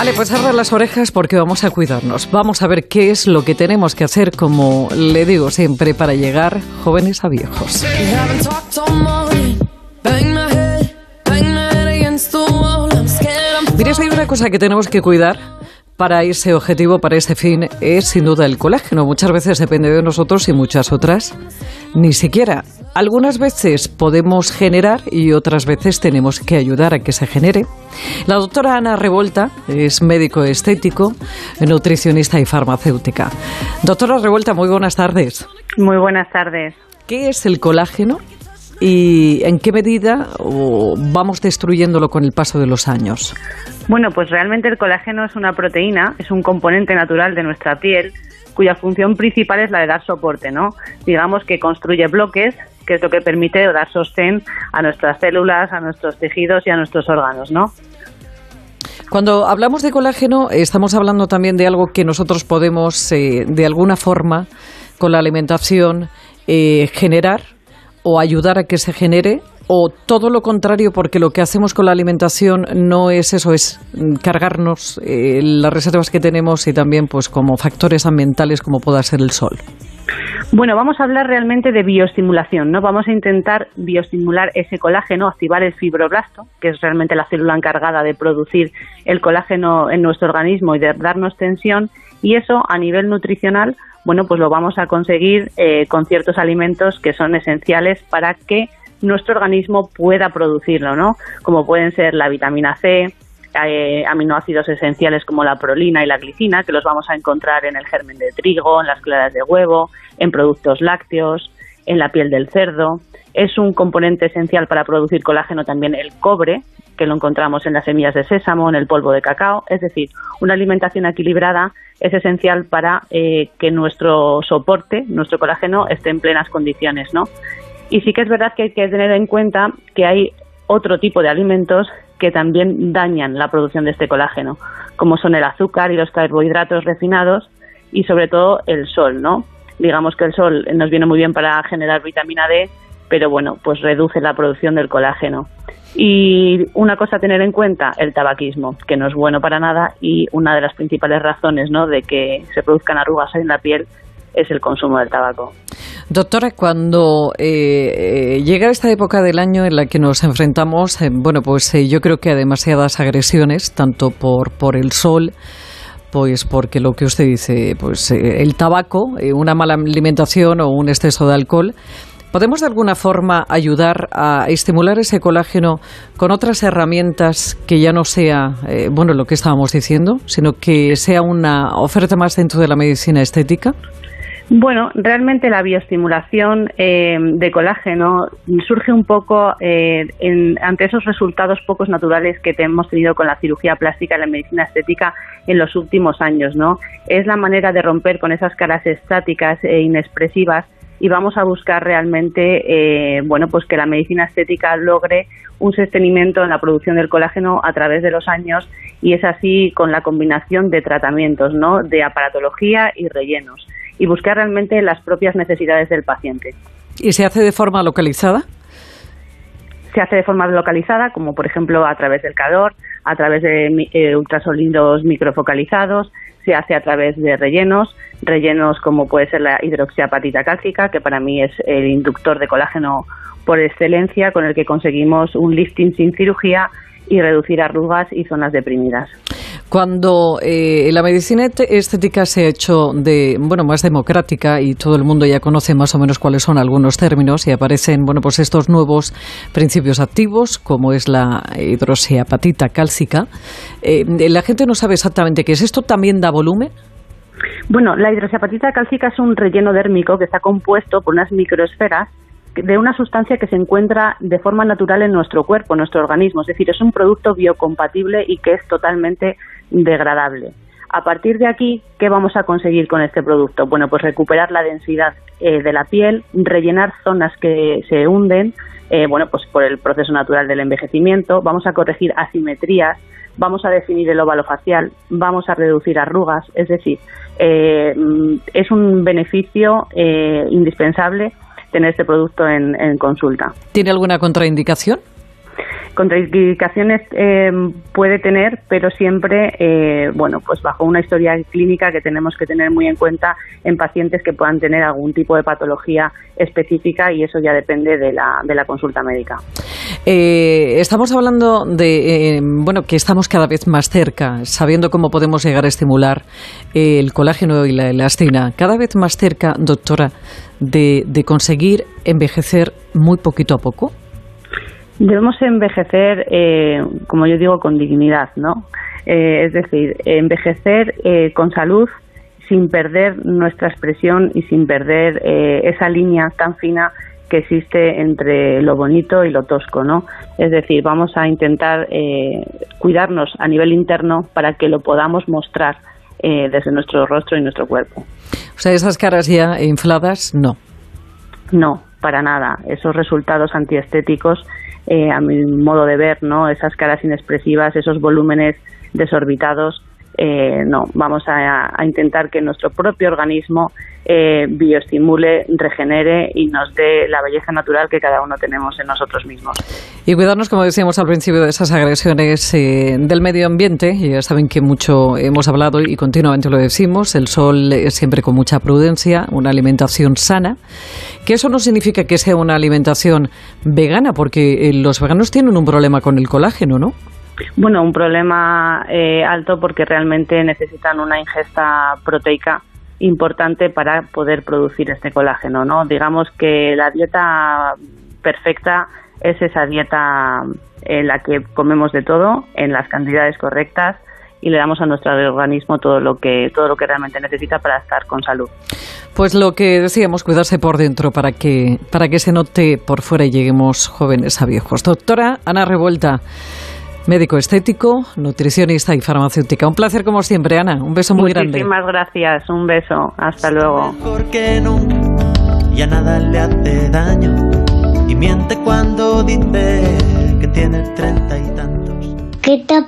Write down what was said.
Vale, pues abra las orejas porque vamos a cuidarnos. Vamos a ver qué es lo que tenemos que hacer, como le digo siempre, para llegar jóvenes a viejos. Mira, si hay una cosa que tenemos que cuidar para ese objetivo, para ese fin, es sin duda el colágeno. Muchas veces depende de nosotros y muchas otras ni siquiera. Algunas veces podemos generar y otras veces tenemos que ayudar a que se genere. La doctora Ana Revolta es médico estético, nutricionista y farmacéutica. Doctora Revolta, muy buenas tardes. Muy buenas tardes. ¿Qué es el colágeno y en qué medida vamos destruyéndolo con el paso de los años? Bueno, pues realmente el colágeno es una proteína, es un componente natural de nuestra piel cuya función principal es la de dar soporte, ¿no? Digamos que construye bloques, que es lo que permite dar sostén a nuestras células, a nuestros tejidos y a nuestros órganos, ¿no? Cuando hablamos de colágeno, estamos hablando también de algo que nosotros podemos, eh, de alguna forma, con la alimentación, eh, generar o ayudar a que se genere o todo lo contrario porque lo que hacemos con la alimentación no es eso, es cargarnos eh, las reservas que tenemos y también pues como factores ambientales como pueda ser el sol. Bueno, vamos a hablar realmente de bioestimulación, ¿no? Vamos a intentar bioestimular ese colágeno, activar el fibroblasto, que es realmente la célula encargada de producir el colágeno en nuestro organismo y de darnos tensión, y eso a nivel nutricional, bueno, pues lo vamos a conseguir eh, con ciertos alimentos que son esenciales para que nuestro organismo pueda producirlo, ¿no? Como pueden ser la vitamina C, aminoácidos esenciales como la prolina y la glicina, que los vamos a encontrar en el germen de trigo, en las claras de huevo, en productos lácteos, en la piel del cerdo. Es un componente esencial para producir colágeno también el cobre, que lo encontramos en las semillas de sésamo, en el polvo de cacao. Es decir, una alimentación equilibrada es esencial para eh, que nuestro soporte, nuestro colágeno, esté en plenas condiciones, ¿no? Y sí que es verdad que hay que tener en cuenta que hay otro tipo de alimentos que también dañan la producción de este colágeno, como son el azúcar y los carbohidratos refinados y sobre todo el sol, ¿no? Digamos que el sol nos viene muy bien para generar vitamina D, pero bueno, pues reduce la producción del colágeno. Y una cosa a tener en cuenta, el tabaquismo, que no es bueno para nada y una de las principales razones ¿no? de que se produzcan arrugas en la piel es el consumo del tabaco. Doctora, cuando eh, eh, llega esta época del año en la que nos enfrentamos, eh, bueno, pues yo creo que a demasiadas agresiones, tanto por, por el sol, pues porque lo que usted dice, pues el tabaco, una mala alimentación o un exceso de alcohol, ¿Podemos de alguna forma ayudar a estimular ese colágeno con otras herramientas que ya no sea, bueno, lo que estábamos diciendo, sino que sea una oferta más dentro de la medicina estética? Bueno, realmente la bioestimulación eh, de colágeno surge un poco eh, ante esos resultados pocos naturales que hemos tenido con la cirugía plástica y la medicina estética en los últimos años, ¿no? Es la manera de romper con esas caras estáticas e inexpresivas y vamos a buscar realmente, eh, bueno, pues que la medicina estética logre un sostenimiento en la producción del colágeno a través de los años y es así con la combinación de tratamientos, ¿no? De aparatología y rellenos y buscar realmente las propias necesidades del paciente. ¿Y se hace de forma localizada? Se hace de forma localizada, como por ejemplo a través del calor, a través de eh, ultrasonidos microfocalizados, se hace a través de rellenos, rellenos como puede ser la hidroxiapatita cálcica, que para mí es el inductor de colágeno por excelencia, con el que conseguimos un lifting sin cirugía y reducir arrugas y zonas deprimidas. Cuando eh, la medicina estética se ha hecho de, bueno, más democrática y todo el mundo ya conoce más o menos cuáles son algunos términos y aparecen, bueno, pues estos nuevos principios activos, como es la hidroxiapatita cálcica, eh, la gente no sabe exactamente qué es. ¿Esto también da volumen? Bueno, la hidroxiapatita cálcica es un relleno dérmico que está compuesto por unas microesferas de una sustancia que se encuentra de forma natural en nuestro cuerpo, en nuestro organismo. Es decir, es un producto biocompatible y que es totalmente degradable. A partir de aquí, ¿qué vamos a conseguir con este producto? Bueno, pues recuperar la densidad eh, de la piel, rellenar zonas que se hunden, eh, bueno, pues por el proceso natural del envejecimiento, vamos a corregir asimetrías, vamos a definir el óvalo facial, vamos a reducir arrugas, es decir, eh, es un beneficio indispensable tener este producto en, consulta. ¿Tiene alguna contraindicación? Contraindicaciones eh, puede tener, pero siempre, eh, bueno, pues bajo una historia clínica que tenemos que tener muy en cuenta en pacientes que puedan tener algún tipo de patología específica y eso ya depende de la, de la consulta médica. Eh, estamos hablando de, bueno, que estamos cada vez más cerca, sabiendo cómo podemos llegar a estimular el colágeno y la elastina, cada vez más cerca, doctora, de conseguir envejecer muy poquito a poco. Debemos envejecer, eh, como yo digo, con dignidad, ¿no? Eh, es decir, envejecer eh, con salud sin perder nuestra expresión y sin perder esa línea tan fina que existe entre lo bonito y lo tosco, ¿no? Es decir, vamos a intentar cuidarnos a nivel interno para que lo podamos mostrar desde nuestro rostro y nuestro cuerpo. O sea, esas caras ya infladas, no. No, para nada. Esos resultados antiestéticos eh, a mi modo de ver, ¿no? Esas caras inexpresivas, esos volúmenes desorbitados, eh, no, vamos a, intentar que nuestro propio organismo eh, bioestimule, regenere y nos dé la belleza natural que cada uno tenemos en nosotros mismos. Y cuidarnos, como decíamos al principio, de esas agresiones eh, del medio ambiente. Ya saben que mucho hemos hablado y continuamente lo decimos. El sol siempre con mucha prudencia, una alimentación sana. Que eso no significa que sea una alimentación vegana, porque los veganos tienen un problema con el colágeno, ¿no? Bueno, un problema eh, alto porque realmente necesitan una ingesta proteica importante para poder producir este colágeno, ¿no? Digamos que la dieta perfecta es esa dieta en la que comemos de todo, en las cantidades correctas y le damos a nuestro organismo todo lo que todo lo que realmente necesita para estar con salud. Pues lo que decíamos, cuidarse por dentro para que para que se note por fuera y lleguemos jóvenes a viejos. Doctora Ana Revuelta, médico estético, nutricionista y farmacéutica. Un placer como siempre, Ana. Un beso muy grande. Muchísimas gracias. Un beso. Hasta luego. Porque no, ya nada le hace daño y miente cuando dice que tiene treinta y tantos. ¿Qué te